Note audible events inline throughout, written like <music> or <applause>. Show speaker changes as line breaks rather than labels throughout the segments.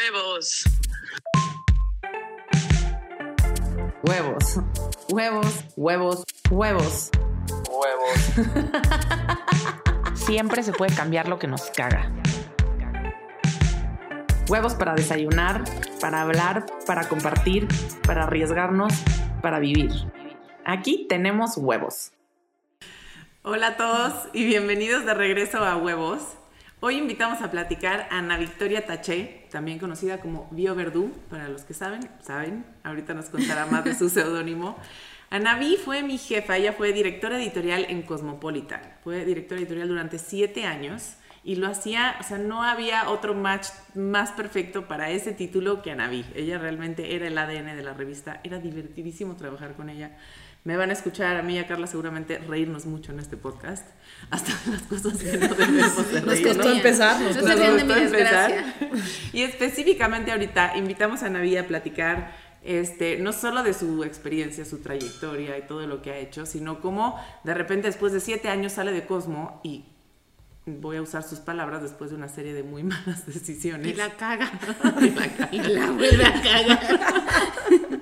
Huevos.
Huevos. Huevos, huevos, huevos.
Huevos. <laughs>
Siempre se puede cambiar lo que nos caga. Huevos para desayunar, para hablar, para compartir, para arriesgarnos, para vivir. Aquí tenemos huevos.
Hola a todos y bienvenidos de regreso a Huevos. Hoy invitamos a platicar a Ana Victoria Taché, también conocida como Bio Verdú, para los que saben, saben, ahorita nos contará más de su <laughs> seudónimo. Anaví fue mi jefa, ella fue directora editorial en Cosmopolitan, fue directora editorial durante siete años y lo hacía, o sea, no había otro match más perfecto para ese título que Anaví. Ella realmente era el ADN de la revista, era divertidísimo trabajar con ella. Me van a escuchar a mí y a Carla seguramente reírnos mucho en este podcast. <laughs> Hasta las cosas que no debemos de
Nos costó empezar, nos costó.
empezar. <laughs> Y específicamente ahorita invitamos a Naví a platicar este, no solo de su experiencia, su trayectoria y todo lo que ha hecho, sino cómo de repente después de siete años sale de Cosmo y voy a usar sus palabras después de una serie de muy <laughs> malas decisiones.
Y la caga.
Y la caga.
Y la vuelve a cagar.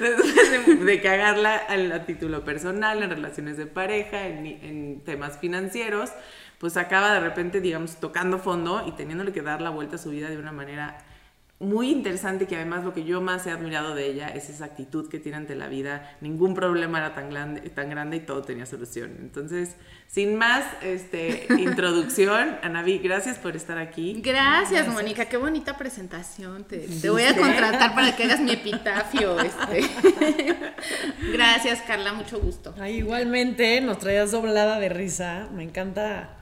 Después de, cagarla a, título personal, en relaciones de pareja, en, en temas financieros, pues acaba de repente, digamos, tocando fondo y teniéndole que dar la vuelta a su vida de una manera muy interesante, que además lo que yo más he admirado de ella es esa actitud que tiene ante la vida. Ningún problema era tan grande, tan grande y todo tenía solución. Entonces, sin más este, <laughs> introducción, Anaví, gracias por estar aquí.
Gracias, Mónica. Qué bonita presentación. Te, te voy a contratar para que hagas mi <laughs> epitafio. Este. <laughs> Gracias, Carla. Mucho gusto.
Ay, igualmente nos traías doblada de risa. Me encanta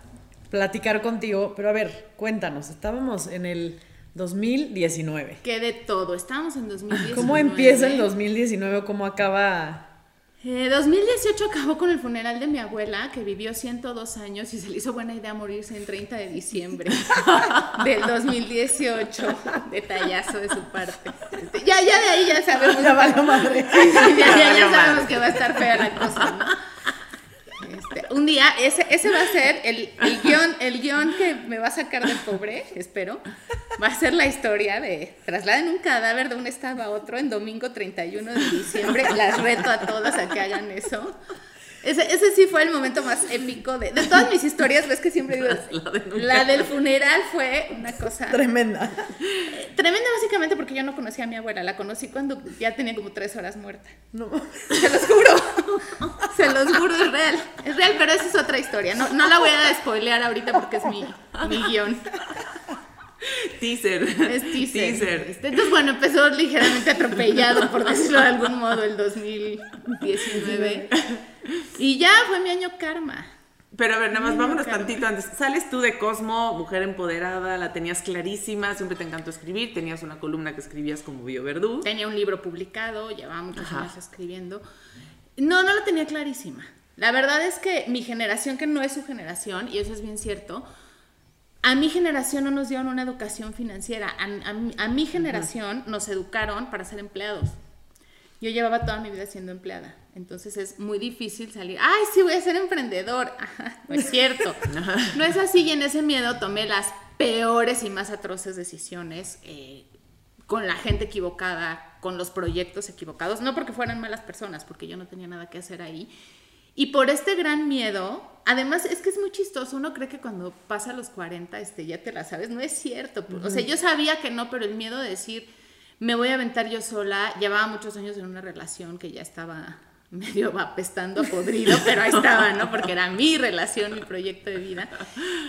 platicar contigo. Pero a ver, cuéntanos, estábamos en el 2019.
Que de todo. Estábamos en 2019.
¿Cómo empieza el 2019 o cómo acaba?
Eh, 2018 acabó con el funeral de mi abuela, que vivió 102 años y se le hizo buena idea morirse el 30 de diciembre <laughs> del 2018. Detallazo de su parte. Este, ya, ya de ahí ya sabemos.
Ya valió madre.
Sí, sí, ya, ya- ya sabemos que va a estar fea la cosa, ¿no? Un día, ese, ese va a ser el, el guion, el guion que me va a sacar del pobre, espero. Va a ser la historia de trasladen un cadáver de un estado a otro en domingo 31 de diciembre. Las reto a todas a que hagan eso. Ese, ese sí fue el momento más épico de, de todas mis historias. Ves que siempre digo, <laughs> la del funeral fue una cosa
Tremenda.
tremenda básicamente porque yo no conocía a mi abuela. La conocí cuando ya tenía como tres horas muerta.
No.
Se los juro. Se los juro, es real. Es real, pero esa es otra historia. No, no la voy a spoilear ahorita porque es mi, mi guion.
Teaser.
Es teaser. Este, Entonces, bueno, empezó ligeramente atropellado, por decirlo de algún modo, el 2019. Y ya fue mi año karma.
Pero a ver, nada más vámonos tantito antes. Sales tú de Cosmo, mujer empoderada, la tenías clarísima, siempre te encantó escribir, tenías una columna que escribías como Bio Verdú.
Tenía un libro publicado, llevaba muchos
Ajá.
años escribiendo. No, no la tenía clarísima. La verdad es que mi generación, que no es su generación, y eso es bien cierto, a mi generación no nos dieron una educación financiera. A, a mi- a mi generación nos educaron para ser empleados. Yo llevaba toda mi vida siendo empleada. Entonces es muy difícil salir. ¡Ay, sí, voy a ser emprendedor! <laughs> Ajá, no es cierto. <laughs> No es así y en ese miedo tomé las peores y más atroces decisiones eh, con la gente equivocada, con los proyectos equivocados. No porque fueran malas personas, porque yo no tenía nada que hacer ahí. Y por este gran miedo, además es que es muy chistoso, uno cree que cuando pasa los 40 este, ya te la sabes, no es cierto. O sea, yo sabía que no, pero el miedo de decir, me voy a aventar yo sola, llevaba muchos años en una relación que ya estaba medio apestando a podrido, pero ahí estaba, ¿no? Porque era mi relación, mi proyecto de vida.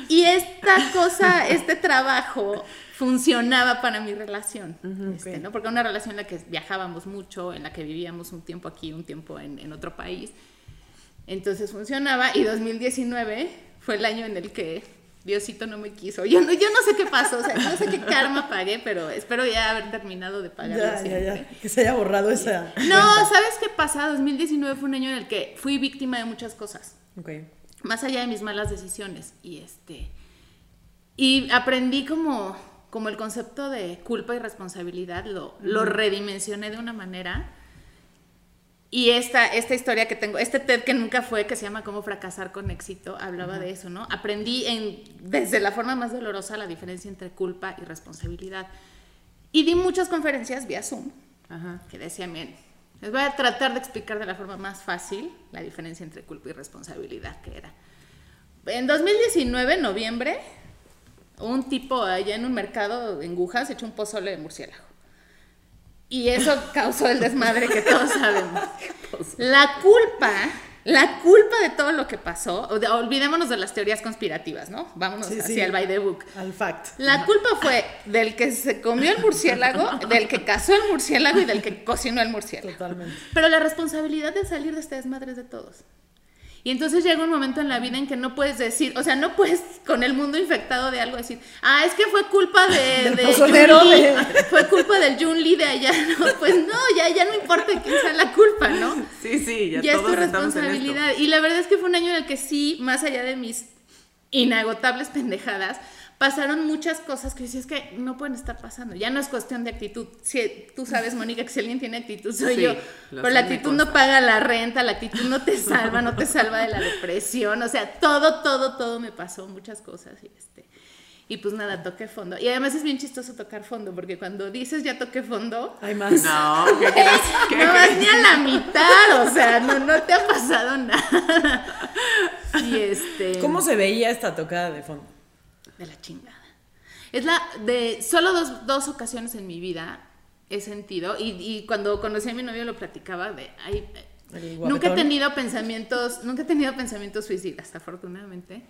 Y esta cosa, este trabajo funcionaba para mi relación, este, ¿no? Porque era una relación en la que viajábamos mucho, en la que vivíamos un tiempo aquí, un tiempo en, en otro país. Entonces funcionaba y 2019 fue el año en el que Diosito no me quiso. Yo no, yo no sé qué pasó, o sea, no sé qué karma pagué, pero espero ya haber terminado de pagarlo
Ya, ya,
siempre.
ya. Que se haya borrado esa.
No, ¿sabes qué pasa? 2019 fue un año en el que fui víctima de muchas cosas,
Ok.
más allá de mis malas decisiones. Y este. Y aprendí como, como el concepto de culpa y responsabilidad, lo, lo redimensioné de una manera. Y esta, esta historia que tengo, este TED que nunca fue, que se llama Cómo fracasar con éxito, hablaba de eso, ¿no? Aprendí en, desde la forma más dolorosa la diferencia entre culpa y responsabilidad. Y di muchas conferencias vía Zoom que decían, bien, les voy a tratar de explicar de la forma más fácil la diferencia entre culpa y responsabilidad que era. En 2019, noviembre, un tipo allá en un mercado en Wuhan se echó un pozole de murciélago. Y eso causó el desmadre que todos <laughs> sabemos. La culpa, la culpa de todo lo que pasó, olvidémonos de las teorías conspirativas, ¿no? Vámonos
Sí,
hacia
sí.
el by the book.
Al fact.
La culpa fue del que se comió el murciélago, <laughs> del que cazó el murciélago y del que cocinó el murciélago.
Totalmente.
Pero la responsabilidad de salir de este desmadre es de todos. Y entonces llega un momento en la vida en que no puedes decir, o sea, no puedes con el mundo infectado de algo decir, ah, es que fue culpa de,
Del <laughs>
de
pozolero
Jun Lee,
de-
fue culpa del Jun Lee de allá, ¿no? Pues no, ya, ya no importa quién sea la culpa, ¿no?
Sí, sí, ya,
ya es tu
todos en esto.
responsabilidad. Y la verdad es que fue un año en el que sí, más allá de mis inagotables pendejadas, pasaron muchas cosas que decías que no pueden estar pasando. Ya no es cuestión de actitud. Si, tú sabes, Mónica, que si alguien tiene actitud soy
Sí,
yo. Pero la actitud no paga la renta, la actitud no te salva, no te salva de la depresión. O sea, todo, todo, todo me pasó, muchas cosas. Y este. Y pues nada, toqué fondo. Y además es bien chistoso tocar fondo, porque cuando dices ya toqué fondo,
Hay más.
No, <laughs> ¿qué crees? ¿Qué
no vas ni a la mitad, o sea, no, no te ha pasado nada. <laughs> Y este.
¿Cómo se veía esta tocada de fondo?
De la chingada. Es la de solo dos, dos ocasiones en mi vida he sentido, y, y cuando conocí a mi novio lo platicaba de, ay,
El
nunca he tenido pensamientos, nunca he tenido pensamientos suicidas, afortunadamente.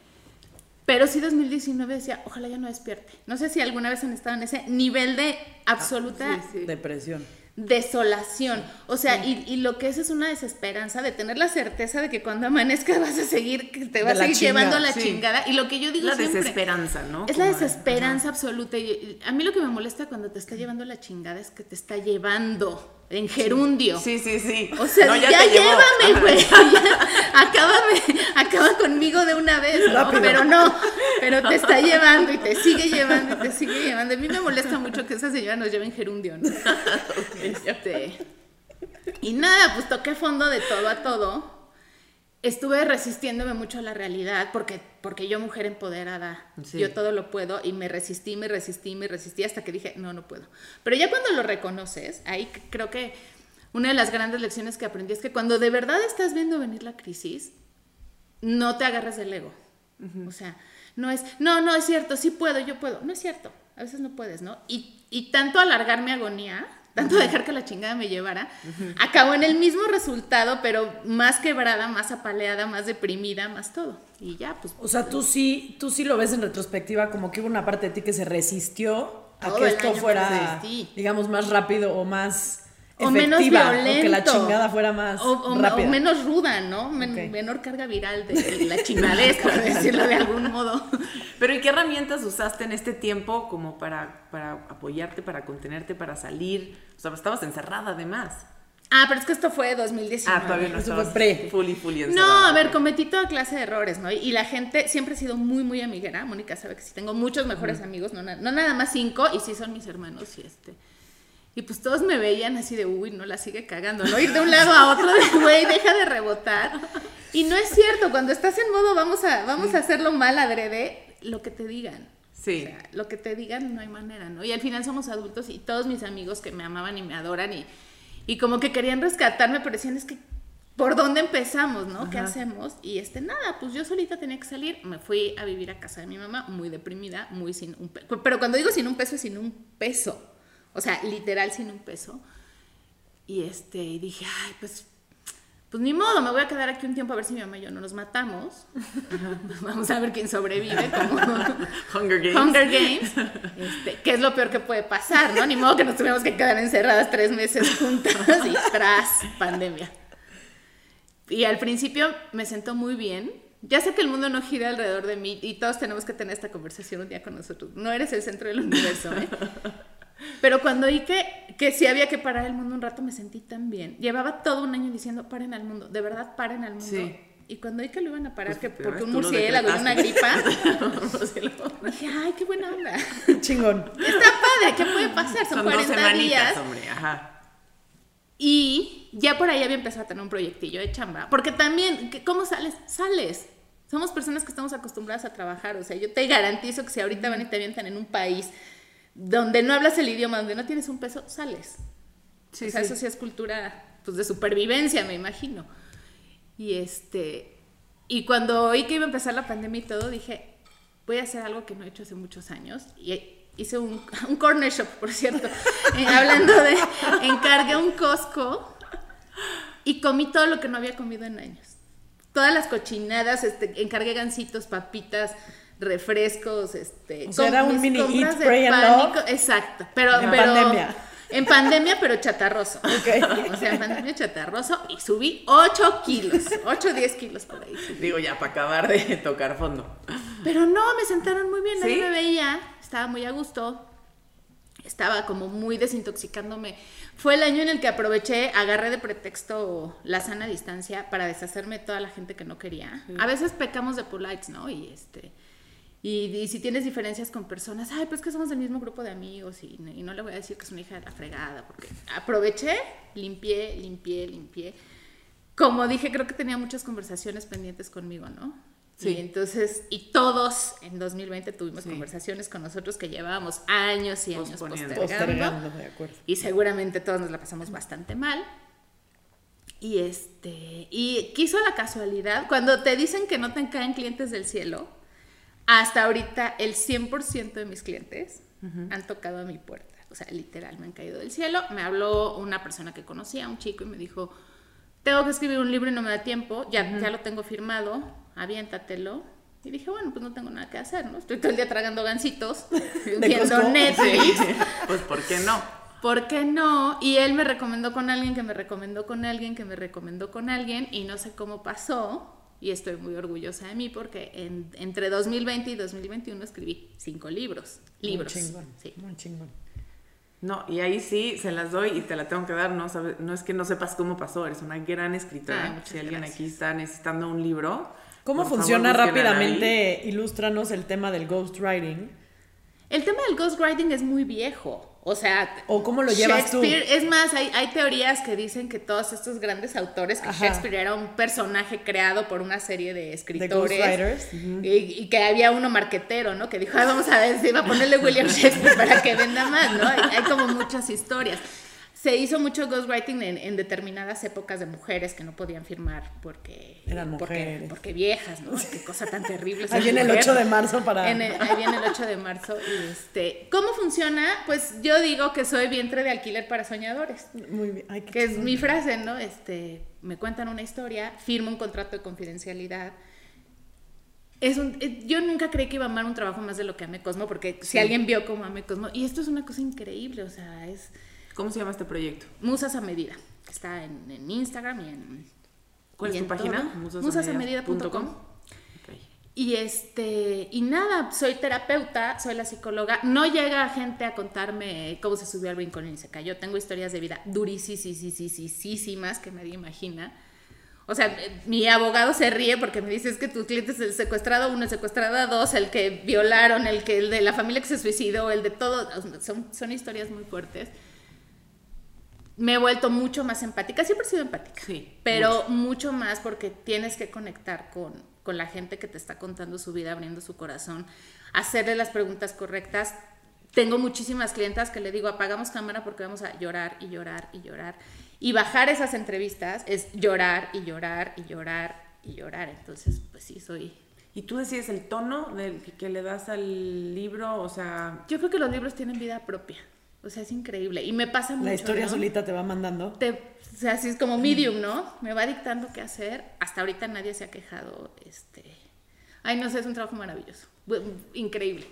Pero sí 2019 decía, ojalá ya no despierte. No sé si alguna vez han estado en ese nivel de absoluta
Sí, sí.
Depresión.
Desolación. O sea, y, y lo que es es una desesperanza de tener la certeza de que cuando amanezca <laughs> vas a seguir, que te vas a seguir
chingada,
llevando a la
sí.
chingada. Y lo que yo digo
La
siempre,
desesperanza, ¿no?
es la desesperanza absoluta. Y a mí lo que me molesta cuando te está llevando la chingada es que te está llevando en gerundio.
Sí, sí, sí.
O sea,
No,
ya,
llevó.
llévame, güey. <laughs> Ya, acábame, acaba conmigo de una vez. Pero no, pero te está llevando y te sigue llevando y te sigue llevando. A mí me molesta mucho que esa señora nos lleve en gerundio, ¿no? <laughs> Este, y nada, pues toqué fondo de todo a todo. Estuve resistiéndome mucho a la realidad porque, porque yo, mujer empoderada,
Sí.
yo todo lo puedo y me resistí, me resistí, me resistí hasta que dije, no, no puedo. Pero ya cuando lo reconoces, ahí creo que una de las grandes lecciones que aprendí es que cuando de verdad estás viendo venir la crisis, no te agarres del ego. O sea, no es, no, no es cierto, sí puedo, yo puedo. No es cierto, a veces no puedes, ¿no? Y, y tanto alargar mi agonía, tanto dejar que la chingada me llevara, acabó en el mismo resultado, pero más quebrada, más apaleada, más deprimida, más todo. Y ya, pues.
O sea, tú sí, tú sí lo ves en retrospectiva como que hubo una parte de ti que se resistió a que esto fuera, digamos, más rápido o más
O menos violento.
o que la chingada fuera más
o, o-
rápida.
o menos ruda, ¿no? Men-
Ok.
Menor carga viral de la chingadez, por <laughs> decirlo de algún modo.
Pero ¿y qué herramientas usaste en este tiempo como para, para apoyarte, para contenerte, para salir? O sea, estabas encerrada además.
Ah, pero es que esto fue 2019.
Ah, todavía no
Eso fue pre.
fully, fully
No, a ver, cometí toda clase de errores, ¿no? Y la gente siempre ha sido muy, muy amiguera. Mónica sabe que sí tengo muchos mejores amigos, no, na- no nada más cinco, y sí son mis hermanos, y este. Y pues todos me veían así de, uy, no la sigue cagando, ¿no? Ir de un lado a otro de, güey, deja de rebotar. Y no es cierto, cuando estás en modo vamos a, vamos a hacerlo mal adrede, lo que te digan.
Sí.
O sea, lo que te digan no hay manera, ¿no? Y al final somos adultos y todos mis amigos que me amaban y me adoran y, y como que querían rescatarme, pero decían, es que, ¿por dónde empezamos, no? ¿Qué hacemos? Y este, nada, pues yo solita tenía que salir, me fui a vivir a casa de mi mamá, muy deprimida, muy sin un peso. Pero cuando digo sin un peso, es sin un peso. O sea, literal sin un peso. Y este, y dije, ay, pues, pues ni modo, me voy a quedar aquí un tiempo a ver si mi mamá y yo no nos matamos. <laughs> Vamos a ver quién sobrevive, como <laughs>
Hunger Games.
Hunger Games, este, que es lo peor que puede pasar, ¿no? Ni modo que nos tuvimos que quedar encerradas tres meses juntas y <laughs> tras pandemia. Y al principio me sentó muy bien. Ya sé que el mundo no gira alrededor de mí y todos tenemos que tener esta conversación un día con nosotros. No eres el centro del universo, ¿eh? Pero cuando oí que, que sí había que parar el mundo un rato, me sentí tan bien. Llevaba todo un año diciendo, paren al mundo, de verdad, paren al mundo.
Sí.
Y cuando oí que lo iban a parar,
Pues,
que porque un murciélago y una gripa, <laughs> <laughs> dije, ay, qué buena onda. <laughs>
Chingón.
Está padre, ¿qué puede pasar? Son,
Son dos
40
semanitas,
días.
hombre. Ajá.
Y ya por ahí había empezado a tener un proyectillo de chamba. Porque también, ¿qué- ¿cómo sales? Sales. Somos personas que estamos acostumbradas a trabajar. O sea, yo te garantizo que si ahorita van y te avientan en un país donde no hablas el idioma, donde no tienes un peso, sales.
Sí,
o sea,
sí.
eso sí es cultura pues, de supervivencia, me imagino. Y este, y cuando oí que iba a empezar la pandemia y todo, dije, voy a hacer algo que no he hecho hace muchos años. Y hice un, <laughs> un corner shop, por cierto. <laughs> Eh, hablando de, encargué un Costco y comí todo lo que no había comido en años. Todas las cochinadas, este, encargué gancitos, papitas, refrescos, este,
O sea, era un mini eat,
de
pray and
pánico.
love.
Exacto, pero
En
pero-
pandemia.
En pandemia, pero chatarroso. <laughs>
Ok.
O sea, en pandemia chatarroso y subí 8 kilos, 8 o 10 kilos por ahí. subí.
Digo, ya para acabar de <laughs> tocar fondo.
Pero no, me sentaron muy bien, nadie
¿Sí?
me veía, estaba muy a gusto, estaba como muy desintoxicándome. Fue el año en el que aproveché, agarré de pretexto la sana distancia para deshacerme de toda la gente que no quería. A veces pecamos de polites, ¿no? Y este... Y, y si tienes diferencias con personas, ay, pues que somos del mismo grupo de amigos y, y no le voy a decir que es una hija de la fregada, porque aproveché, limpié, limpié, limpié. Como dije, creo que tenía muchas conversaciones pendientes conmigo, ¿no?
Sí.
Y entonces, y todos en 2020 tuvimos
Sí.
conversaciones con nosotros que llevábamos años y años postergando.
Postergando, de acuerdo.
Y seguramente todos nos la pasamos bastante mal. Y este, y quiso la casualidad, cuando te dicen que no te caen clientes del cielo, hasta ahorita el 100% de mis clientes han tocado a mi puerta. O sea, literal, me han caído del cielo. Me habló una persona que conocía, un chico, y me dijo, tengo que escribir un libro y no me da tiempo, ya, ya lo tengo firmado, aviéntatelo. Y dije, bueno, pues no tengo nada que hacer, ¿no? Estoy todo el día tragando gancitos, <laughs> viendo. Netflix. <laughs>
Pues, ¿por qué no?
¿Por qué no? Y él me recomendó con alguien que me recomendó con alguien que me recomendó con alguien y no sé cómo pasó. Y estoy muy orgullosa de mí porque en- entre 2020 y 2021 escribí cinco libros. Libros.
Muy chingón.
Sí.
Muy chingón.
No, y ahí sí se las doy y te la tengo que dar. No, sabe- no es que no sepas cómo pasó, eres una gran escritora.
Ay, muchas
si alguien
gracias.
aquí está necesitando un libro.
¿Cómo
favor,
funciona rápidamente? Ilústranos el tema del ghostwriting.
El tema del ghostwriting es muy viejo. O sea,
¿O cómo lo llevas tú?
Es más, hay, hay teorías que dicen que todos estos grandes autores, que
Ajá.
Shakespeare era un personaje creado por una serie de escritores.
ghostwriters.
y, y que había uno marquetero, ¿no? Que dijo, "Ay, vamos a ver si va a ponerle William Shakespeare para que venda más, ¿no? Hay, hay como muchas historias. Se hizo mucho ghostwriting en, en determinadas épocas de mujeres que no podían firmar porque
Eran
porque,
mujeres.
porque viejas, ¿no? Qué cosa tan terrible.
Ahí viene el
mujer.
8 de marzo para...
En el- ahí viene el 8 de marzo. Y este, ¿Cómo funciona? Pues yo digo que soy vientre de alquiler para soñadores.
Muy bien. Ay,
Que es mi frase, ¿no? Este, me cuentan una historia, firmo un contrato de confidencialidad. Es un, eh, yo nunca creí que iba a amar un trabajo más de lo que amé Cosmo, porque si alguien vio cómo amé Cosmo, y esto es una cosa increíble, o sea, es
¿Cómo se llama este proyecto?
Musas a medida. Está en, en Instagram y en...
¿Cuál
y
es tu página? Musasamedida.com.
Musasamedida.com.
Ok.
Y este, y nada, soy terapeuta, soy la psicóloga. No llega gente a contarme cómo se subió al brincón y se cayó. Tengo historias de vida durísimas que nadie imagina. O sea, mi abogado se ríe porque me dice es que tu cliente es el secuestrado uno, el secuestrada dos, el que violaron, el que el de la familia que se suicidó, el de todo. Son, son historias muy fuertes. Me he vuelto mucho más empática. Siempre he sido empática.
Sí,
Pero mucho más porque tienes que conectar con, con la gente que te está contando su vida, abriendo su corazón, hacerle las preguntas correctas. Tengo muchísimas clientas que le digo, apagamos cámara porque vamos a llorar y llorar y llorar. Y bajar esas entrevistas es llorar y llorar y llorar y llorar. Entonces, pues sí, soy...
¿Y tú decides el tono del que, que le das al libro? O sea,
Yo creo que los libros tienen vida propia. O sea, es increíble. Y me pasa mucho.
La historia
¿no?
solita te va mandando.
te, o sea, así es como medium, ¿no? Me va dictando qué hacer. Hasta ahorita nadie se ha quejado. Este, ay, no sé, es un trabajo maravilloso, increíble.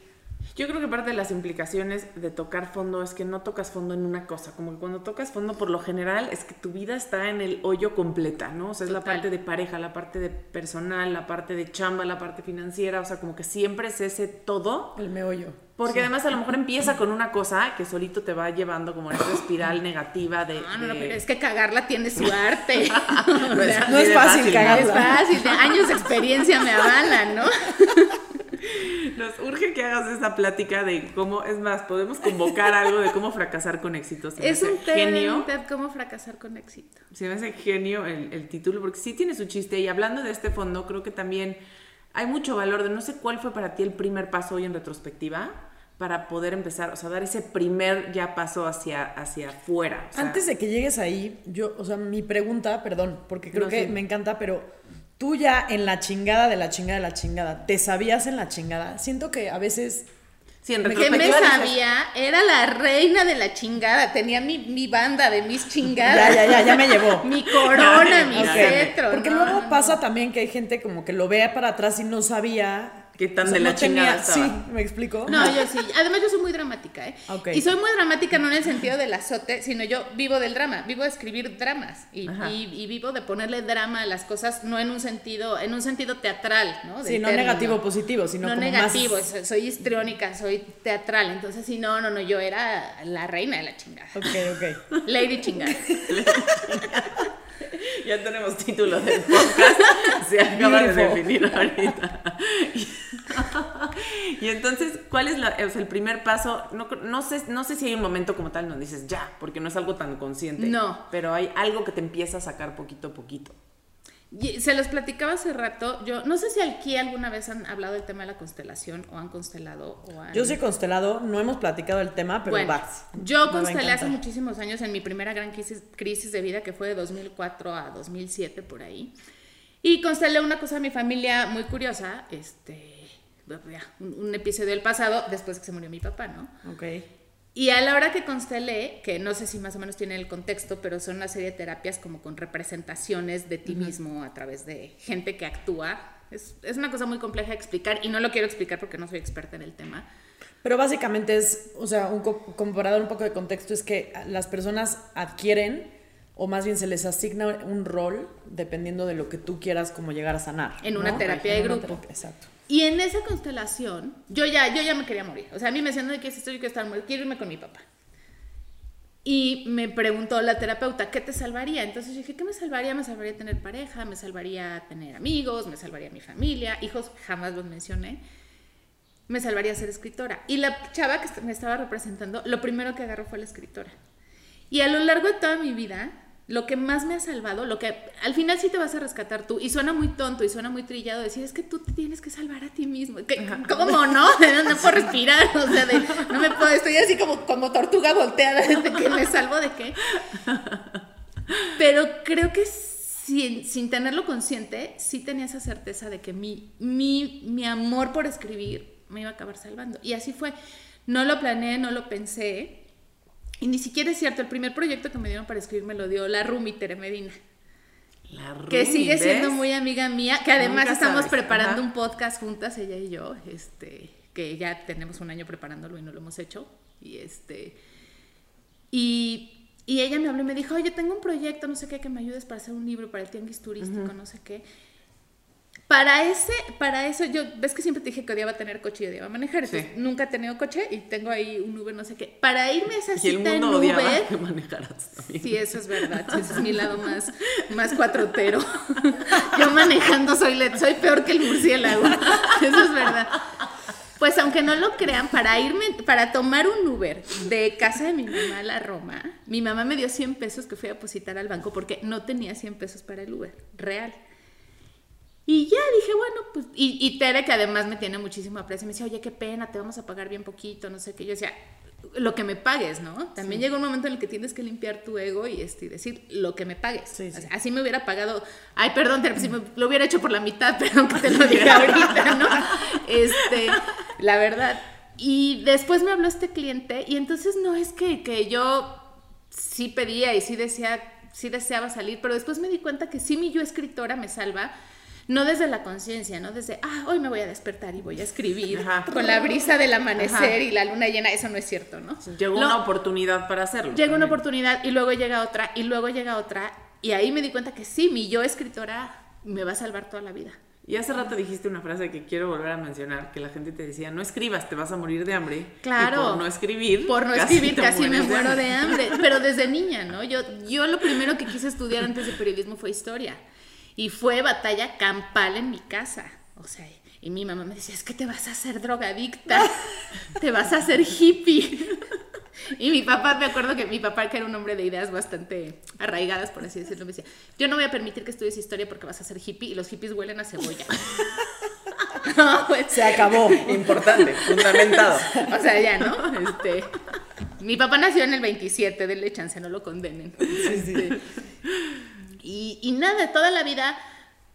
Yo creo que parte de las implicaciones de tocar fondo es que no tocas fondo en una cosa. Como que cuando tocas fondo, por lo general, es que tu vida está en el hoyo completa, ¿no? O sea, es la parte de pareja, la parte de personal, la parte de chamba, la parte financiera. O sea, como que siempre es ese todo.
El meollo.
Porque además a lo mejor empieza con una cosa que solito te va llevando como en esta espiral negativa de...
Ah, no, no,
de-
pero es que cagarla tiene su arte. <laughs> O sea,
No es
de
fácil
fácil,
cagarla.
es fácil, de años de experiencia me avalan, ¿no? <laughs>
Nos urge que hagas esa plática de cómo, es más, podemos convocar algo de cómo fracasar con éxito. Se
Es un
genio.
TED, cómo fracasar con éxito.
Se me hace genio el, el título, porque sí tiene su chiste. Y hablando de este fondo, creo que también hay mucho valor de no sé cuál fue para ti el primer paso hoy en retrospectiva, para poder empezar, o sea, dar ese primer ya paso hacia, hacia afuera? O sea,
Antes de que llegues ahí, yo, o sea, mi pregunta, perdón, porque creo
No,
que
sí.
me encanta, pero tú ya en la chingada de la chingada de la chingada, ¿te sabías en la chingada? Siento que a veces
sí, en
¿Qué me sabía? Era la reina de la chingada. Tenía mi, mi banda de mis chingadas.
ya, ya, ya, ya me llevó. <laughs>
Mi corona, mi
Ok.
cetro.
Porque
no,
luego
no,
pasa también que hay gente como que lo ve para atrás y no sabía.
Qué tan
o sea,
de la
no tenía-
chingada estaba.
Sí, ¿me explico?
No, yo sí. Además, yo soy muy dramática, ¿eh? Y soy muy dramática no en el sentido del azote, sino yo vivo del drama, vivo de escribir dramas y, y- y vivo de ponerle drama a las cosas, no en un sentido, en un sentido teatral, ¿no?
Sí, no
término.
negativo positivo, sino
no
como
negativo,
más...
soy, soy histriónica, soy teatral, entonces sí, no, no, no, yo era la reina de la chingada.
Ok, ok. <laughs>
Lady chingada. <laughs> <laughs>
Ya tenemos título del podcast. <laughs> Se acaba de definir ahorita. <laughs> y entonces, ¿cuál es la, el primer paso? No, no, sé, no sé si hay un momento como tal donde dices ya, porque no es algo tan consciente.
No.
Pero hay algo que te empieza a sacar poquito a poquito.
Y se los platicaba hace rato, yo no sé si aquí alguna vez han hablado del tema de la constelación o han constelado o han...
Yo soy constelado, no hemos platicado el tema, pero
Bueno,
vas.
yo
a
constelé hace muchísimos años en mi primera gran crisis, crisis de vida que fue de 2004 a 2007 por ahí. Y constelé una cosa de mi familia muy curiosa, este, un, un episodio del pasado después que se murió mi papá, ¿no?
Ok.
Y a la hora que constelé, que no sé si más o menos tiene el contexto, pero son una serie de terapias como con representaciones de ti mismo a través de gente que actúa. Es, es una cosa muy compleja de explicar y no lo quiero explicar porque no soy experta en el tema.
Pero básicamente es, o sea, un co- un poco de contexto, es que las personas adquieren, o más bien se les asigna un rol dependiendo de lo que tú quieras como llegar a sanar.
En una
¿no?
terapia de
En
grupo.
terapia, exacto.
Y en esa constelación, yo ya, yo ya me quería morir. O sea, a mí me decían, ¿de qué es esto? Yo quiero estar muerto, quiero irme con mi papá. Y me preguntó la terapeuta, ¿qué te salvaría? Entonces dije, ¿qué me salvaría? Me salvaría tener pareja, me salvaría tener amigos, me salvaría mi familia, hijos, jamás los mencioné. Me salvaría ser escritora. Y la chava que me estaba representando, lo primero que agarró fue la escritora. Y a lo largo de toda mi vida, lo que más me ha salvado, lo que al final sí te vas a rescatar tú, y suena muy tonto y suena muy trillado decir, es que tú te tienes que salvar a ti mismo. ¿Qué- ¿Cómo <laughs> no? No puedo respirar, o sea, de- no me puedo, estoy así como, como tortuga volteada, de que me salvo de qué. Pero creo que sin, sin tenerlo consciente, sí tenía esa certeza de que mi, mi, mi amor por escribir me iba a acabar salvando. Y así fue. No lo planeé, no lo pensé. Y ni siquiera es cierto, el primer proyecto que me dieron para escribir me lo dio la Rumi Tere Medina,
La
que
Rumi,
sigue siendo
¿ves?
muy amiga mía, que además
Nunca
estamos
sabes,
preparando
ajá.
un podcast juntas, ella y yo, este, que ya tenemos un año preparándolo y no lo hemos hecho. Y este. Y, y ella me habló y me dijo, oye, tengo un proyecto, no sé qué, que me ayudes para hacer un libro para el tianguis turístico, no sé qué. Para ese, para eso, yo, ves que siempre te dije que odiaba tener coche y odiaba manejar,
Sí.
entonces nunca he tenido coche y tengo ahí un Uber, no sé qué. Para irme a esa
Y el
cita en
mundo odiaba
Uber,
que manejaras también.
Sí, eso es verdad. Ese es mi lado más, más cuatrotero. <laughs> Yo manejando soy, soy peor que el murciélago. <laughs> Eso es verdad. Pues aunque no lo crean, para irme, para tomar un Uber de casa de mi mamá a la Roma, mi mamá me dio 100 pesos que fui a depositar al banco porque no tenía 100 pesos para el Uber, real. Y ya dije, bueno, pues, y, y Tere, que además me tiene muchísimo aprecio, me decía, oye, qué pena, te vamos a pagar bien poquito, no sé qué. Yo decía, lo que me pagues, ¿no? También llega un momento en el que tienes que limpiar tu ego y, este, y decir lo que me pagues.
Sí,
O
sí.
sea, así me hubiera pagado, ay, perdón, Tere, si me lo hubiera hecho por la mitad, <laughs> perdón que te lo diga ahorita, ¿no? Este, la verdad. Y después me habló este cliente y entonces no es que, que yo sí pedía y sí decía, sí deseaba salir, pero después me di cuenta que sí mi yo escritora me salva, no desde la conciencia, no desde, ah, hoy me voy a despertar y voy a escribir
Ajá.
con la brisa del amanecer
Ajá.
y la luna llena, eso no es cierto, ¿no?
Llegó
Lo-
una oportunidad para hacerlo.
Llega una oportunidad y luego llega otra y luego llega otra y ahí me di cuenta que sí, mi yo escritora me va a salvar toda la vida.
Y hace rato dijiste una frase que quiero volver a mencionar, que la gente te decía, no escribas, te vas a morir de hambre.
Claro.
Y por no escribir.
Por no
casi
escribir
te
casi me muero de hambre. <laughs> Pero desde niña, ¿no? Yo, yo lo primero que quise estudiar antes de periodismo fue historia. Y fue batalla campal en mi casa. O sea, y mi mamá me decía, es que te vas a hacer drogadicta, <laughs> te vas a hacer hippie. Y mi papá, me acuerdo que mi papá, que era un hombre de ideas bastante arraigadas, por así decirlo, me decía, yo no voy a permitir que estudies historia porque vas a ser hippie y los hippies huelen a cebolla. <laughs> No, pues,
Se acabó.
Importante, fundamentado.
o sea, ya, ¿no? Este, mi papá nació en el 27, denle chance, no lo condenen. Este, y, y nada, toda la vida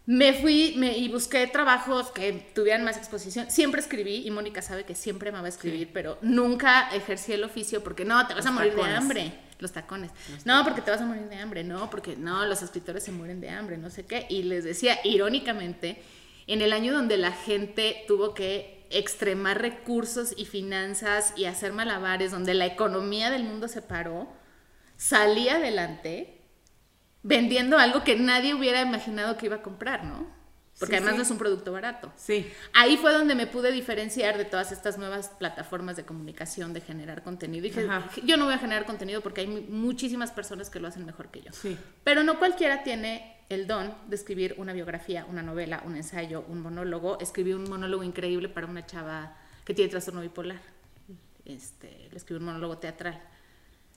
me fui me, y busqué trabajos que tuvieran más exposición. Siempre escribí, y Mónica sabe que siempre me va a escribir, pero nunca ejercí el oficio porque no, te vas a morir
tacones.
de hambre. Los tacones. no, porque te vas a morir de hambre. No, porque no, los escritores se mueren de hambre, no sé qué. Y les decía, irónicamente, en el año donde la gente tuvo que extremar recursos y finanzas y hacer malabares, donde la economía del mundo se paró, salí adelante vendiendo algo que nadie hubiera imaginado que iba a comprar, ¿no? Porque
Sí,
además
sí.
no es un producto barato.
Sí.
Ahí fue donde me pude diferenciar de todas estas nuevas plataformas de comunicación, de generar contenido. Y dije, yo no voy a generar contenido porque hay mu- muchísimas personas que lo hacen mejor que yo.
Sí.
Pero no cualquiera tiene el don de escribir una biografía, una novela, un ensayo, un monólogo. Escribí un monólogo increíble para una chava que tiene trastorno bipolar. Este, le escribí un monólogo teatral.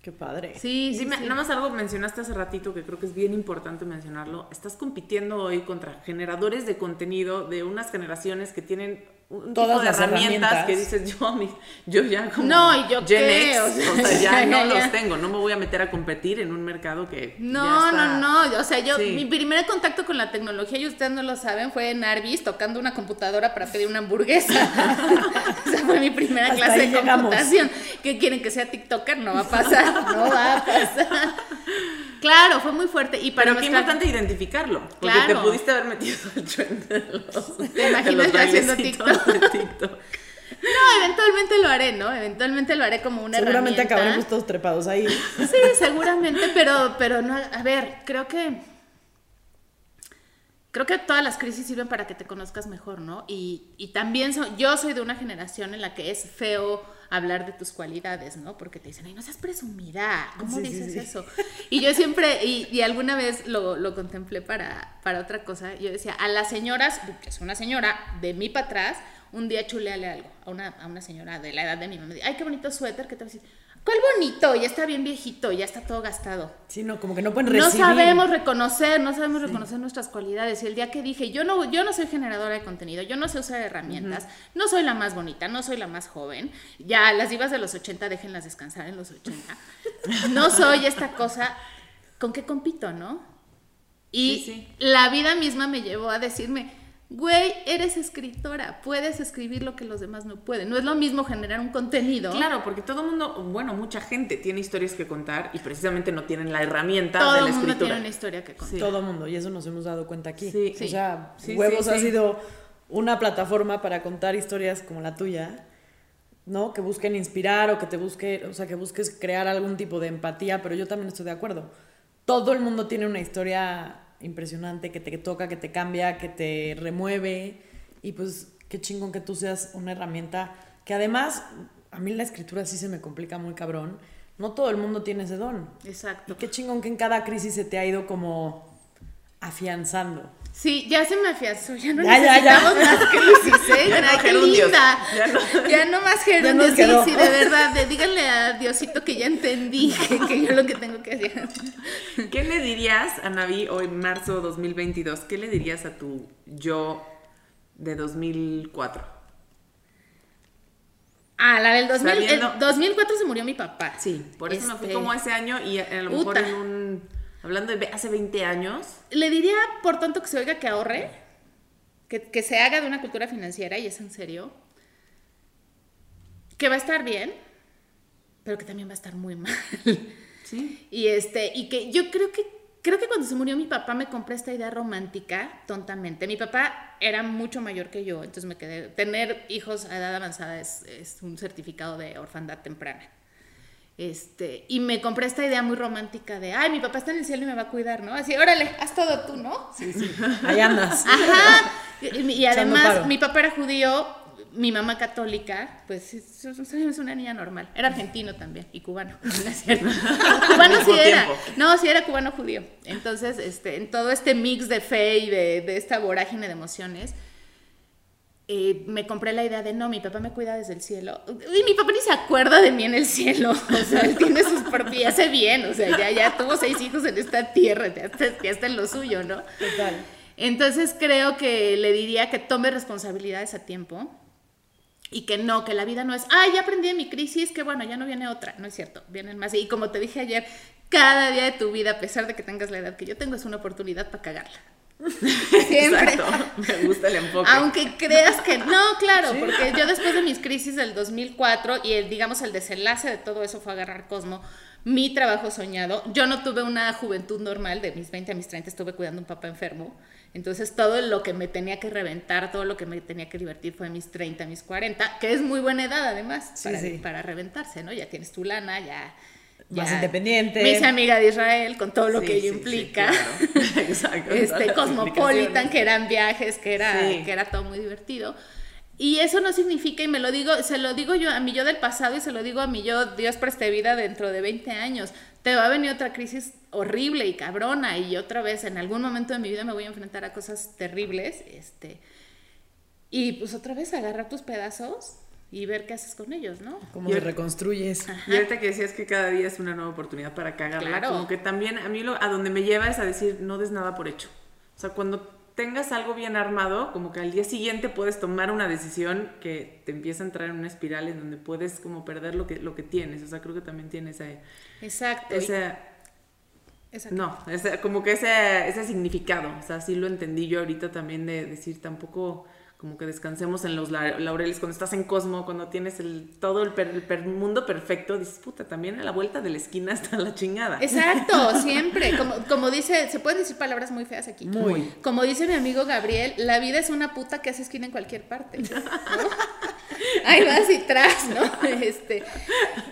Qué padre.
Sí, sí,
Dime,
sí.
nada más algo mencionaste hace ratito que creo que es bien importante mencionarlo. Estás compitiendo hoy contra generadores de contenido de unas generaciones que tienen un
Todas
tipo de
las
herramientas,
herramientas.
que dices yo, mí- yo ya como
No, ¿y yo qué?
X,
O sea,
o sea, ya <laughs>
ya,
no
ya.
los tengo, no me voy a meter a competir en un mercado que
No,
ya está-
no, no. O sea, yo,
Sí.
mi primer contacto con la tecnología, y ustedes no lo saben, fue en Arby's tocando una computadora para pedir una hamburguesa. <laughs> Esa fue mi primera
Hasta
clase de computación. ¿Qué quieren que sea TikToker? No va a pasar, no va a pasar. Claro, fue muy fuerte. Y para
Pero qué
nuestra-
importante identificarlo, porque te pudiste haber metido al trend de los,
¿Te
de
imaginas
los
yo haciendo
de TikTok.
No, eventualmente lo haré, ¿no? Eventualmente lo haré como una
Seguramente
herramienta.
acabaremos todos trepados ahí.
Sí, seguramente, pero, pero no, a ver, creo que creo que todas las crisis sirven para que te conozcas mejor, ¿no? Y, y también so- yo soy de una generación en la que es feo hablar de tus cualidades, ¿no? Porque te dicen, ay, no seas presumida, ¿cómo
Sí,
dices
sí.
eso? Y yo siempre, y, y alguna vez lo, lo contemplé para, para otra cosa, yo decía, a las señoras, que es una señora de mí para atrás, un día chuleale algo a una, a una señora de la edad de mi mamá, ay, qué bonito suéter, ¿qué te va a decir? ¿Cuál bonito? Ya está bien viejito, ya está todo gastado.
Sí, no, como que no pueden
No
recibir.
sabemos reconocer, no sabemos reconocer nuestras cualidades. Y el día que dije, yo no, yo no soy generadora de contenido, yo no sé usar herramientas, no soy la más bonita, no soy la más joven, ya las divas de los 80, déjenlas descansar en los 80. No soy esta cosa, ¿con qué compito, no? Y
Sí, sí.
la vida misma me llevó a decirme, güey, eres escritora, puedes escribir lo que los demás no pueden. No es lo mismo generar un contenido.
Claro, porque todo el mundo, bueno, mucha gente tiene historias que contar y precisamente no tienen la herramienta
Todo
de
el
la
mundo
escritura.
tiene una historia que contar.
Sí.
Todo mundo, y eso nos hemos dado cuenta aquí.
Sí.
o
Sí.
sea,
Sí,
Huevos
sí,
ha sido una plataforma para contar historias como la tuya, ¿no? Que busquen inspirar o que te busque, o sea, que busques crear algún tipo de empatía, pero yo también estoy de acuerdo. Todo el mundo tiene una historia impresionante que te toca, que te cambia, que te remueve, y pues qué chingón que tú seas una herramienta que además, a mí la escritura sí se me complica muy cabrón. No todo el mundo tiene ese don.
Exacto.
Y qué chingón que en cada crisis se te ha ido como afianzando.
Sí, ya se me afianzó, ya no
Ya, ya, ya.
necesitamos más crisis, ¿eh? <laughs>
Ya no
qué
gerundios,
linda.
ya
Ya
no.
no, más
Ya
gerundios, sí, sí, de verdad, de- díganle a Diosito que ya entendí, <laughs> que, que yo lo que tengo que hacer.
¿Qué le dirías a Navi hoy, marzo 2022? ¿Qué le dirías a tu yo de 2004?
Ah, la del 2000,
Sabiendo-
el 2004 se murió mi papá.
Sí, por eso me fui
Este,
como ese año y a, a lo mejor
Puta.
en un... Hablando de hace 20 años,
Le diría, por tanto que se oiga, que ahorre, que, que se haga de una cultura financiera, y es en serio, que va a estar bien, pero que también va a estar muy mal. <laughs>
sí,
Y este, y que yo creo que creo que cuando se murió mi papá me compré esta idea romántica tontamente. Mi papá era mucho mayor que yo, entonces me quedé tener hijos a edad avanzada es, es un certificado de orfandad temprana. Este, y me compré esta idea muy romántica de, ay, mi papá está en el cielo y me va a cuidar, ¿no? Así, órale, haz todo tú, ¿no?
Sí, sí. Ahí andas. <laughs>
Ajá. Y, además, mi papá era judío, mi mamá católica, pues es, una niña normal. Era argentino también y cubano. <laughs> No es cierto. cubano sí era.
tiempo.
No, sí era cubano judío. Entonces, este, en todo este mix de fe y de, de esta vorágine de emociones, eh, me compré la idea de no, mi papá me cuida desde el cielo. Y mi papá ni se acuerda de mí en el cielo. <laughs> O sea, él tiene sus propios, ya hace bien. O sea, ya, ya tuvo seis hijos en esta tierra, ya está, ya está en lo suyo, ¿no?
Total.
Entonces creo que le diría que tome responsabilidades a tiempo y que no, que la vida no es, ah, ya aprendí de mi crisis, que bueno, ya no viene otra. No es cierto, vienen más. Y como te dije ayer, cada día de tu vida, a pesar de que tengas la edad que yo tengo, es una oportunidad para cagarla. <laughs> Siempre.
Exacto. Me gusta el enfoque.
Aunque creas que no, claro, porque yo después de mis crisis del 2004 y el, digamos el desenlace de todo eso fue agarrar Cosmo, mi trabajo soñado. Yo no tuve una juventud normal, de mis 20 a mis 30 estuve cuidando a un papá enfermo. Entonces todo lo que me tenía que reventar, todo lo que me tenía que divertir fue mis 30, a mis 40, que es muy buena edad además
Sí,
para,
sí.
para reventarse, ¿no? Ya tienes tu lana, ya...
Más
ya
independiente.
Me hice amiga de Israel con todo lo
Sí,
que ello
sí,
implica.
sí, claro. <laughs> Exacto.
este, Cosmopolitan, que eran viajes, que era, que era todo muy divertido. Y eso no significa, y me lo digo, se lo digo yo a mi yo del pasado y se lo digo a mi yo, Dios preste vida dentro de 20 años. Te va a venir otra crisis horrible y cabrona y otra vez en algún momento de mi vida me voy a enfrentar a cosas terribles. Este, y pues otra vez agarrar tus pedazos y ver qué haces con ellos, ¿no?
¿Cómo
ahor-
reconstruyes?
Y ahorita que decías que cada día es una nueva oportunidad para cagarla,
Claro.
como que también a mí lo, a donde me lleva es a decir, no des nada por hecho. O sea, cuando tengas algo bien armado, como que al día siguiente puedes tomar una decisión que te empieza a entrar en una espiral en donde puedes como perder lo que, lo que tienes. O sea, creo que también tiene ese,
Exacto. y-
ese
exacto.
no, ese- como que ese, ese significado. O sea, sí lo entendí yo ahorita también de decir tampoco como que descansemos en los la- laureles cuando estás en Cosmo, cuando tienes el, todo el, per- el per- mundo perfecto, dices, puta, también a la vuelta de la esquina está la chingada.
Exacto, <laughs> siempre. Como, como dice, se pueden decir palabras muy feas aquí.
Muy.
Como dice mi amigo Gabriel, la vida es una puta que hace esquina en cualquier parte. ¿no? <laughs> Ahí vas y tras, ¿no? Este,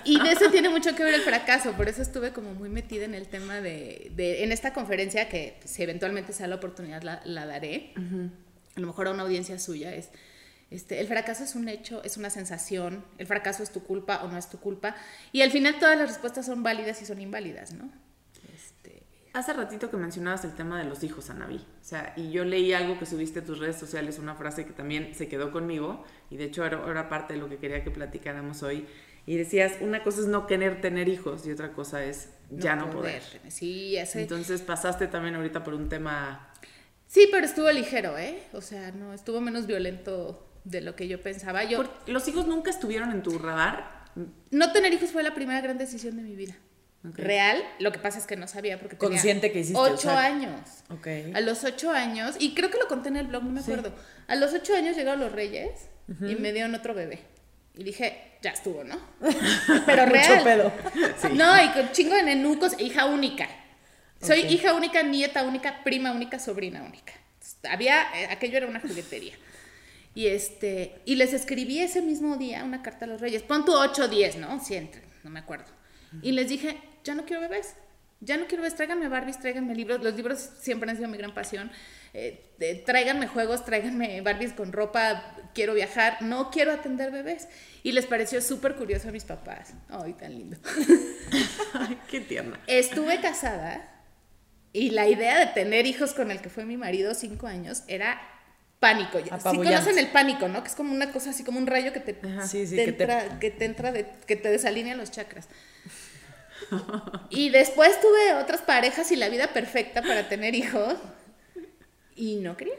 y de eso tiene mucho que ver el fracaso. Por eso estuve como muy metida en el tema de, de- en esta conferencia, que si eventualmente sea la oportunidad la, la daré. A lo mejor a una audiencia suya es. Este, el fracaso es un hecho, es una sensación, el fracaso es tu culpa o no es tu culpa, y al final todas las respuestas son válidas y son inválidas, ¿no? Este,
Hace ratito que mencionabas el tema de los hijos, Anaví. O sea, y yo leí algo que subiste a tus redes sociales, una frase que también se quedó conmigo, y de hecho era, era parte de lo que quería que platicáramos hoy. Y decías, una cosa es no querer tener hijos y otra cosa es ya no, poder.
Sí, ya sé.
Entonces pasaste también ahorita por un tema
sí, pero estuvo ligero, ¿eh? O sea, no, estuvo menos violento de lo que yo pensaba. Yo,
¿Los hijos nunca estuvieron en tu radar?
no tener hijos fue la primera gran decisión de mi vida. Real, lo que pasa es que no sabía porque tenía
Consciente que hiciste, o
ocho
sea-
años.
Ok.
A los ocho años, y creo que lo conté en el blog, no me acuerdo. A los ocho años llegaron los reyes y me dieron otro bebé. Y dije, ya estuvo, ¿no? <laughs> Pero real.
Mucho pedo. <laughs>
No, y con chingo de nenucos, e hija única. Soy hija única, nieta única, prima única, sobrina única. Había, eh, aquello era una juguetería. Y este, y les escribí ese mismo día una carta a los reyes. Pon tu 8 o 10, ¿no? Si entran, no me acuerdo. Y les dije, ya no quiero bebés. Ya no quiero bebés, tráiganme Barbies, tráiganme libros. Los libros siempre han sido mi gran pasión. Eh, eh, tráiganme juegos, tráiganme Barbies con ropa, quiero viajar, no quiero atender bebés. Y les pareció súper curioso a mis papás. Ay, tan lindo. <laughs>
Ay, qué tierna.
Estuve casada y la idea de tener hijos con el que fue mi marido cinco años era pánico. Sí conocen el pánico, ¿no? Que es como una cosa así como un rayo que te,
Sí, sí,
te
que te-
entra, que te entra de, que te desalinea los chakras. Y después tuve otras parejas y la vida perfecta para tener hijos y no quería.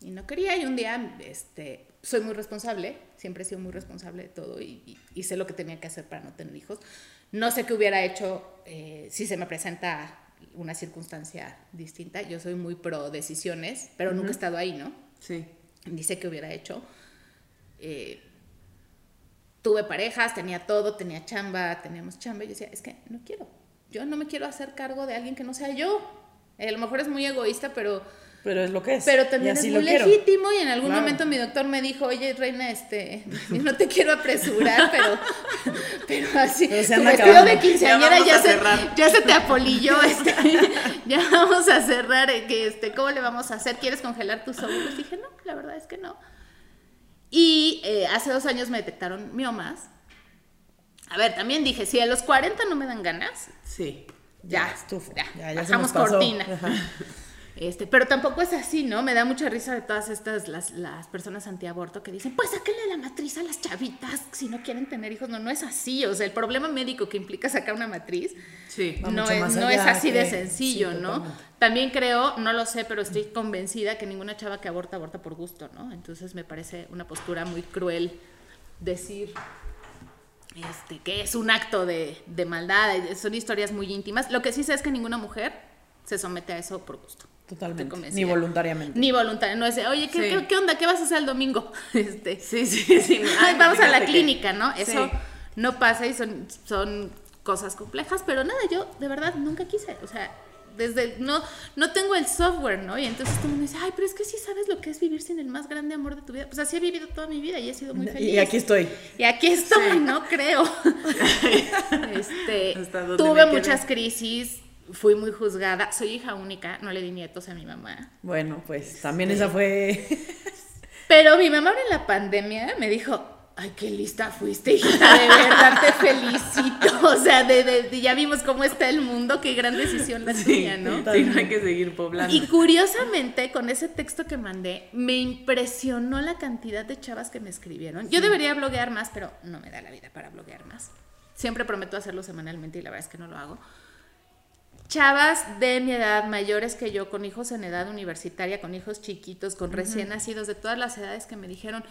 Y no quería y un día, este, soy muy responsable, siempre he sido muy responsable de todo y, y- y sé lo que tenía que hacer para no tener hijos. No sé qué hubiera hecho eh, si se me presenta una circunstancia distinta. Yo soy muy pro decisiones, pero nunca he estado ahí, ¿no?
Sí.
Dice que hubiera hecho. Eh, tuve parejas, tenía todo, tenía chamba, teníamos chamba. Y yo decía, es que no quiero. Yo no me quiero hacer cargo de alguien que no sea yo. Eh, a lo mejor es muy egoísta, pero,
Pero es lo que es.
pero también es muy
lo quiero.
legítimo. Y en algún
Claro.
momento mi doctor me dijo, oye, reina, este, <laughs> no te quiero apresurar, pero, <laughs> pero así,
Pero se
tu vestido
acabando.
de quinceañera
Ya
ya, se, ya se te apolilló, <laughs> este, ya vamos a cerrar, eh, que este, ¿cómo le vamos a hacer? ¿Quieres congelar tus óvulos? Dije, no, la verdad es que no. Y eh, hace dos años me detectaron miomas. A ver, también dije, si a los 40 no me dan ganas,
Sí.
ya, ya,
Ya, ya se
bajamos
nos pasó.
cortina.
Ajá.
Este, pero tampoco es así, ¿no? Me da mucha risa de todas estas, las, las personas antiaborto que dicen, pues sáquenle la matriz a las chavitas si no quieren tener hijos. No, no es así. O sea, el problema médico que implica sacar una matriz
Sí.
No es, no es así de sencillo,
sí,
¿no?
totalmente.
También creo, no lo sé, pero estoy convencida que ninguna chava que aborta, aborta por gusto, ¿no? Entonces me parece una postura muy cruel decir este, que es un acto de, de maldad, son historias muy íntimas. Lo que sí sé es que ninguna mujer se somete a eso por gusto.
Totalmente. Ni voluntariamente.
Ni voluntaria, no es de, oye, ¿qué,
Sí.
qué- qué onda? ¿Qué vas a hacer el domingo? <laughs> Este,
Sí, sí, <laughs> sí.
Ay, vamos a la
que-
clínica, ¿no? Eso
Sí.
no pasa y son, son cosas complejas, pero nada, yo de verdad nunca quise, o sea, desde, no, no tengo el software, ¿no? Y entonces todo el mundo dice, ay, pero es que sí sabes lo que es vivir sin el más grande amor de tu vida. Pues así he vivido toda mi vida y he sido muy feliz.
Y aquí estoy.
Y aquí estoy, ¿no? Creo. <laughs> este, tuve muchas crisis, fui muy juzgada, soy hija única, no le di nietos a mi mamá.
Bueno, pues también esa fue. <laughs>
Pero mi mamá en la pandemia me dijo, ay, qué lista fuiste, hijita, de verdad te felicito. <laughs> O sea, de, de- de- ya vimos cómo está el mundo, qué gran decisión la
Sí,
tuya, ¿no?
sí, no hay que seguir poblando.
Y curiosamente, con ese texto que mandé, me impresionó la cantidad de chavas que me escribieron. Yo debería bloguear más, pero no me da la vida para bloguear más. Siempre prometo hacerlo semanalmente y la verdad es que no lo hago. Chavas de mi edad, mayores que yo, con hijos en edad universitaria, con hijos chiquitos, con recién nacidos, de todas las edades que me dijeron,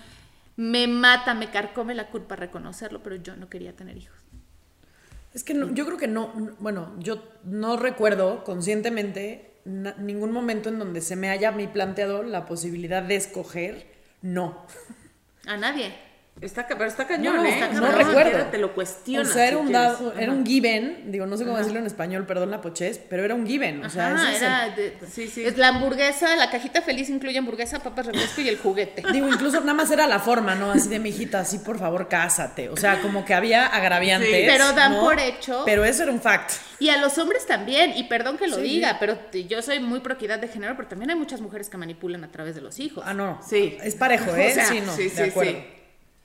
me mata, me carcome la culpa reconocerlo, pero yo no quería tener hijos.
Es que no- yo creo que no, no- bueno, yo no recuerdo conscientemente na- ningún momento en donde se me haya a mí planteado la posibilidad de escoger no.
A nadie.
Está, pero está cañón,
No,
¿eh?
está
O
no
cañón.
ni
recuerdo.
Te lo
O
cuestionas.
sea, era
si
un, dado, era un given, digo, no sé cómo decirlo en español, perdón la pochez, pero era un given. O sea,
Ajá,
ese es el-
era de-
Sí, sí.
Es la hamburguesa, la cajita feliz incluye hamburguesa, papas, refresco y el juguete. <laughs>
Digo, incluso nada más era la forma, ¿no? Así de mi hijita, así por favor, cásate. O sea, como que había agraviantes.
Sí.
Pero dan
¿no?
por hecho-
Pero eso era un fact.
Y a los hombres también, y perdón que lo
Sí,
diga,
sí.
pero yo soy muy pro equidad de género, pero también hay muchas mujeres que manipulan a través de los hijos.
Ah, no.
Sí.
Es parejo, <laughs>
O
¿eh?
sea,
sí, no.
sí,
de
sí,
acuerdo.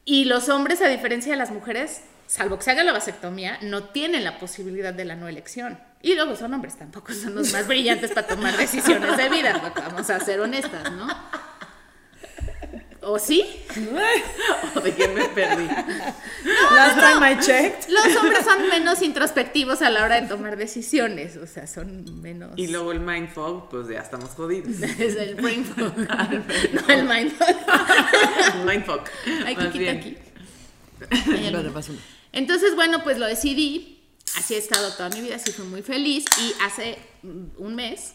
Y los hombres, a diferencia de las mujeres, salvo que se haga la vasectomía, no tienen la posibilidad de la no elección. Y luego son hombres, tampoco son los más brillantes para tomar decisiones de vida, <laughs> vamos a ser honestas, ¿no? ¿O sí? <laughs>
¿O de qué me perdí?
Last time I checked.
Los hombres son menos introspectivos a la hora de tomar decisiones, o sea, son menos...
Y luego el mind fog, pues ya estamos jodidos. <laughs>
Es el brain fog. <laughs> no el mind fog.
mind fog.
Hay
más
que
bien.
aquí. Entonces, bueno, pues lo decidí. Así he estado toda mi vida, así fui muy feliz. Y hace un mes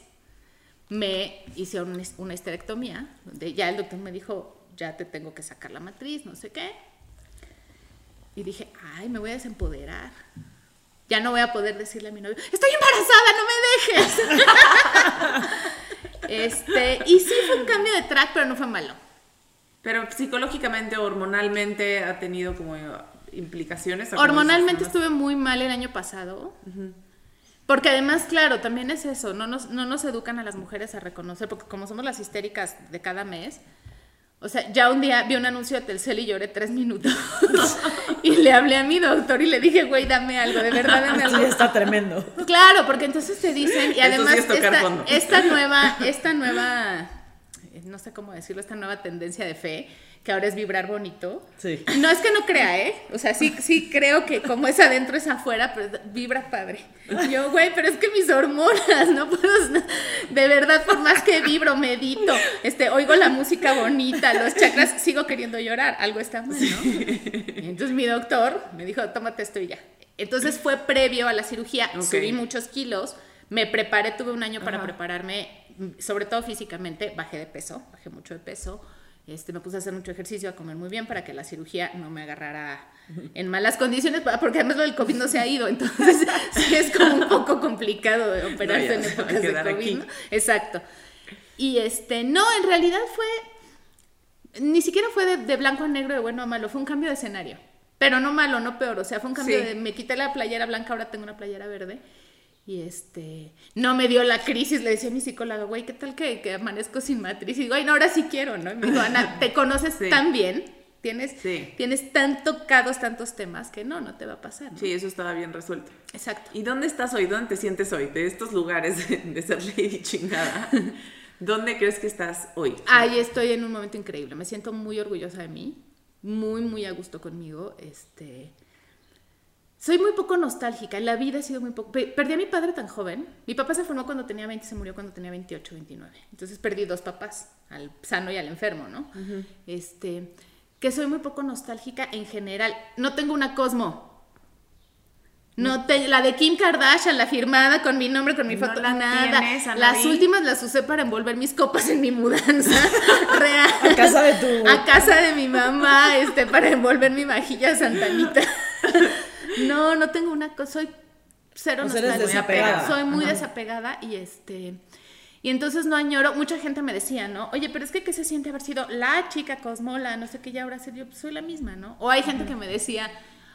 me hice un- una histerectomía, donde ya el doctor me dijo, ya te tengo que sacar la matriz, no sé qué. Y dije, ay, me voy a desempoderar. Ya no voy a poder decirle a mi novio, estoy embarazada, no me dejes. <laughs> este, y sí fue un cambio de track, pero no fue malo.
Pero psicológicamente, hormonalmente, ha tenido como implicaciones. ¿o cómo
Hormonalmente estuve muy mal el año pasado. Porque además, claro, también es eso, no nos, no nos educan a las mujeres a reconocer, porque como somos las histéricas de cada mes, o sea, ya un día vi un anuncio de Telcel y lloré tres minutos. <laughs> y le hablé a mi doctor y le dije, güey, dame algo, de verdad, dame <laughs>
Sí,
algo.
está tremendo.
Claro, porque entonces te dicen, y además
sí es tocar
esta,
fondo.
esta <laughs> nueva, esta nueva, eh, no sé cómo decirlo, esta nueva tendencia de fe, que ahora es vibrar bonito.
Sí.
No es que no crea, ¿eh? O sea, sí, sí creo que como es adentro es afuera, pero vibra padre. Yo, güey, pero es que mis hormonas, no puedo, de verdad, por más que vibro, medito, este, oigo la música bonita, los chakras, sigo queriendo llorar, algo está mal, ¿no? Y entonces mi doctor me dijo, tómate esto y ya. Entonces fue previo a la cirugía,
Ok.
subí muchos kilos, me preparé, tuve un año para prepararme, sobre todo físicamente, bajé de peso, bajé mucho de peso. Este, me puse a hacer mucho ejercicio, a comer muy bien para que la cirugía no me agarrara en malas condiciones, porque además lo del COVID no se ha ido, entonces <laughs> sí es como un poco complicado de operarse
ya
en épocas de COVID. ¿no? Exacto. Y este, no, en realidad fue, ni siquiera fue de, de blanco a negro, de bueno a malo, fue un cambio de escenario. Pero no malo, no peor, o sea, fue un cambio
Sí.
de, me quité la playera blanca, ahora tengo una playera verde. Y este, no me dio la crisis, le decía a mi psicóloga, güey, ¿qué tal que, que amanezco sin matriz? Y digo, ay, no, ahora sí quiero, ¿no? Y me dijo, Ana, te conoces
Sí.
tan bien Tienes,
Sí.
tienes tan tocados tantos temas que no, no te va a pasar. ¿no?
Sí, eso estaba bien resuelto.
Exacto.
¿Y dónde estás hoy? ¿Dónde te sientes hoy? De estos lugares de, de ser lady chingada. <laughs> ¿Dónde crees que estás hoy?
Ahí estoy en un momento increíble. Me siento muy orgullosa de mí, muy, muy a gusto conmigo. Este, soy muy poco nostálgica. En la vida he sido muy poco. pe- Perdí a mi padre tan joven. Mi papá se formó cuando tenía 20 y se murió cuando tenía 28, 29. Entonces perdí dos papás, al sano y al enfermo, ¿no? Este, que soy muy poco nostálgica en general. No tengo una Cosmo. No te- la de Kim Kardashian, la firmada con mi nombre, con mi
No
foto,
la
nada.
tienes.
Las últimas las usé para envolver mis copas en mi mudanza <laughs> real.
A casa de tu-
A casa de mi mamá, este, para envolver mi vajilla Santanita. <laughs> No, no tengo una cosa, soy cero
O sea,
nostálgica.
desapegada.
Soy muy
Ajá.
desapegada y este y entonces no añoro, mucha gente me decía, ¿no? Oye, pero es que qué se siente haber sido la chica Cosmo, la no sé qué ya ahora yo, pues soy la misma, ¿no? O hay gente que me decía,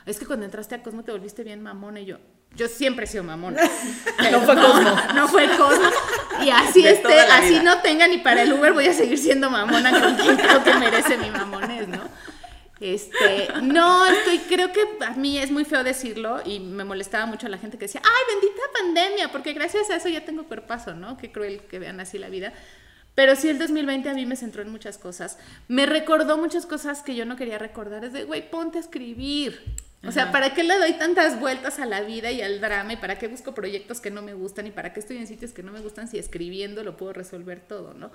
es que cuando entraste a Cosmo te volviste bien mamona y yo, yo siempre he sido mamona. <laughs>
No fue Cosmo.
No fue Cosmo. Y así esté, así
vida.
no tenga ni para el Uber, voy a seguir siendo mamona con quien creo que merece mi mamones, ¿no? Este, no, estoy, creo que a mí es muy feo decirlo y me molestaba mucho la gente que decía, ay, bendita pandemia, porque gracias a eso ya tengo cuerpazo, ¿no? Qué cruel que vean así la vida. Pero sí, el 2020 a mí me centró en muchas cosas. Me recordó muchas cosas que yo no quería recordar. Es de, güey, ponte a escribir. O sea, ¿para qué le doy tantas vueltas a la vida y al drama? ¿Y para qué busco proyectos que no me gustan? ¿Y para qué estoy en sitios que no me gustan si escribiendo lo puedo resolver todo, no?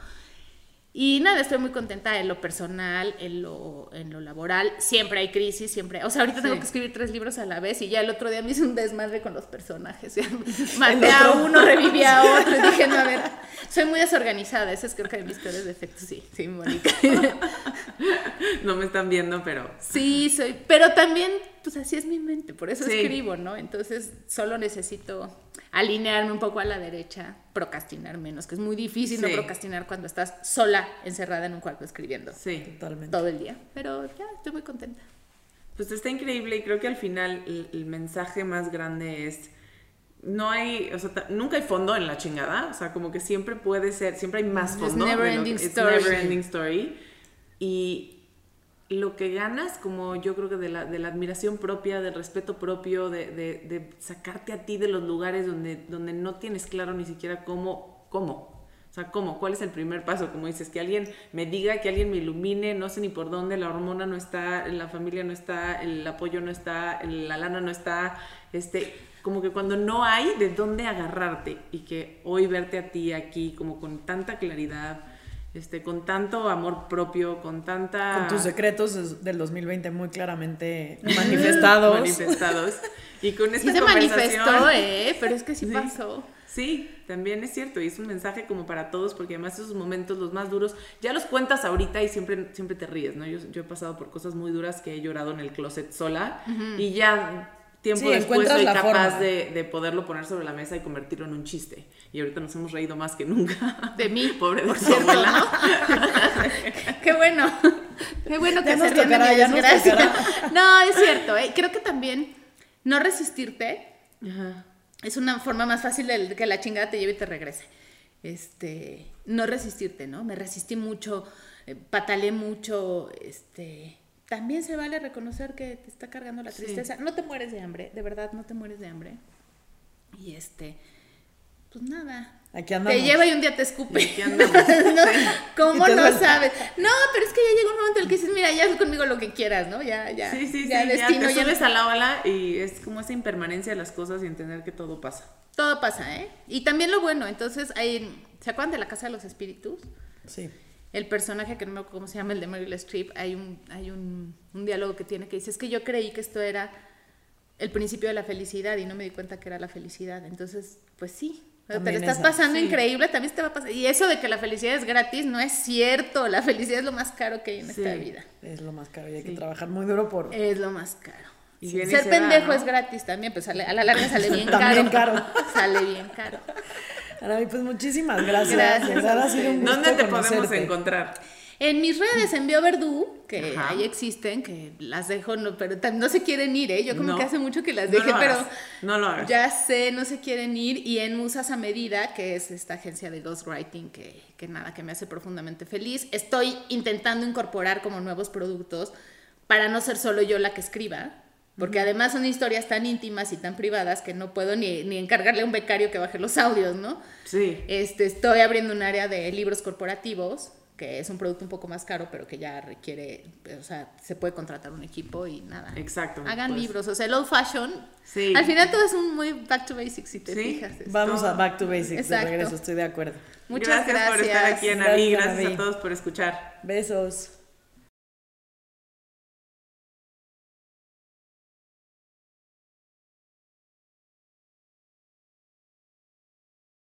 Y nada, estoy muy contenta en lo personal, en lo, en lo laboral. Siempre hay crisis, siempre. O sea, ahorita tengo que escribir tres libros a la vez y ya el otro día me hice un desmadre con los personajes. <laughs> <laughs> Maté a uno, reviví a otro y dije, no, a ver, soy muy desorganizada. Ese es creo que de mis peores defectos. Sí, sí, Mónica. <laughs>
No me están viendo, pero
Sí, soy. Pero también, pues así es mi mente, por eso
Sí.
escribo, ¿no? Entonces solo necesito alinearme un poco a la derecha, procrastinar menos, que es muy difícil no procrastinar cuando estás sola, encerrada en un cuarto escribiendo
sí.
Totalmente.
todo el día. Pero ya, estoy muy contenta.
Pues está increíble y creo que al final el, el mensaje más grande es, no hay, o sea, nunca hay fondo en la chingada, o sea, como que siempre puede ser, siempre hay más
It's
fondo.
never
de lo
ending
que- it's
story.
never ending story. Y lo que ganas, como yo creo que de la, de la admiración propia, del respeto propio, de, de- de sacarte a ti de los lugares donde, donde no tienes claro ni siquiera cómo, cómo. O sea, ¿cómo? ¿Cuál es el primer paso? Como dices, que alguien me diga, que alguien me ilumine, no sé ni por dónde, la hormona no está, la familia no está, el apoyo no está, la lana no está, este, como que cuando no hay de dónde agarrarte y que hoy verte a ti aquí como con tanta claridad, este, con tanto amor propio, con tanta...
Con tus secretos del 2020 muy claramente manifestados. <laughs>
manifestados. Y con esta
Sí se
conversación-
manifestó, ¿eh? Pero es que sí,
Sí.
pasó.
Sí, también es cierto, y es un mensaje como para todos, porque además esos momentos, los más duros, ya los cuentas ahorita y siempre, siempre te ríes, ¿no? Yo, yo he pasado por cosas muy duras que he llorado en el closet sola y ya tiempo
Sí,
después soy
la
capaz de, de poderlo poner sobre la mesa y convertirlo en un chiste. Y ahorita nos hemos reído más que nunca.
De mí, <laughs>
Pobre de
por
tu
cierto,
abuela. <laughs>
Qué bueno. Qué bueno que
Ya
se de
tocará,
mi desgracia. <laughs> No, es cierto. ¿eh? Creo que también no resistirte
Ajá.
es una forma más fácil de que la chingada te lleve y te regrese. Este, no resistirte, ¿no? Me resistí mucho, eh, pataleé mucho, este, también se vale reconocer que te está cargando la
Sí.
tristeza. No te mueres de hambre, de verdad, no te mueres de hambre. Y este, pues nada.
Aquí andamos.
Te lleva y un día te escupe.
Aquí andamos. <laughs>
No, ¿Cómo no
suelta.
sabes? No, pero es que ya llega un momento en el que dices, mira, ya haz conmigo lo que quieras, ¿no? Ya, ya.
Sí, sí, sí,
ya
ya,
destino,
te
ya
subes a la ola y es como esa impermanencia de las cosas y entender que todo pasa.
Todo pasa, ¿eh? Y también lo bueno, entonces hay, ¿se acuerdan de la Casa de los Espíritus?
Sí.
El personaje que no me acuerdo cómo se llama, el de Meryl Streep, hay un, hay un, un diálogo que tiene que dice, es que yo creí que esto era el principio de la felicidad y no me di cuenta que era la felicidad. Entonces, pues sí, te lo estás
esa,
pasando
sí.
increíble, también te va a pasar. Y eso de que la felicidad es gratis no es cierto, la felicidad es lo más caro que hay en
Sí.
esta vida.
Es lo más caro y hay
Sí.
que trabajar muy duro por...
Es lo más caro.
Y
Ser
se
pendejo
¿no?
es gratis también, pues sale- a la larga sale bien <laughs> caro.
Caro.
Sale bien caro.
Arabi, pues muchísimas gracias.
Gracias
ha sido un gusto
¿Dónde te podemos encontrar?
En mis redes, en BioVerdú, que
Ajá.
ahí existen, que las dejo, no, pero no se quieren ir, ¿eh? Yo como
No.
que hace mucho que las dejé, pero
no lo hagas.
ya sé, no se quieren ir. Y en Musas a Medida, que es esta agencia de ghostwriting, que, que nada, que me hace profundamente feliz. Estoy intentando incorporar como nuevos productos para no ser solo yo la que escriba. Porque además son historias tan íntimas y tan privadas que no puedo ni, ni encargarle a un becario que baje los audios, ¿no?
Sí.
Este, estoy abriendo un área de libros corporativos, que es un producto un poco más caro, pero que ya requiere, o sea, se puede contratar un equipo y nada.
Exacto.
Hagan
pues.
libros, o sea, el old fashion.
Sí.
Al final todo es un muy back to basics, si te
Sí.
fijas.
Vamos
todo.
a back to basics
Exacto.
de regreso, estoy de acuerdo.
Muchas
gracias, por estar aquí, Ana
Gracias,
Gracias a todos por escuchar.
Besos.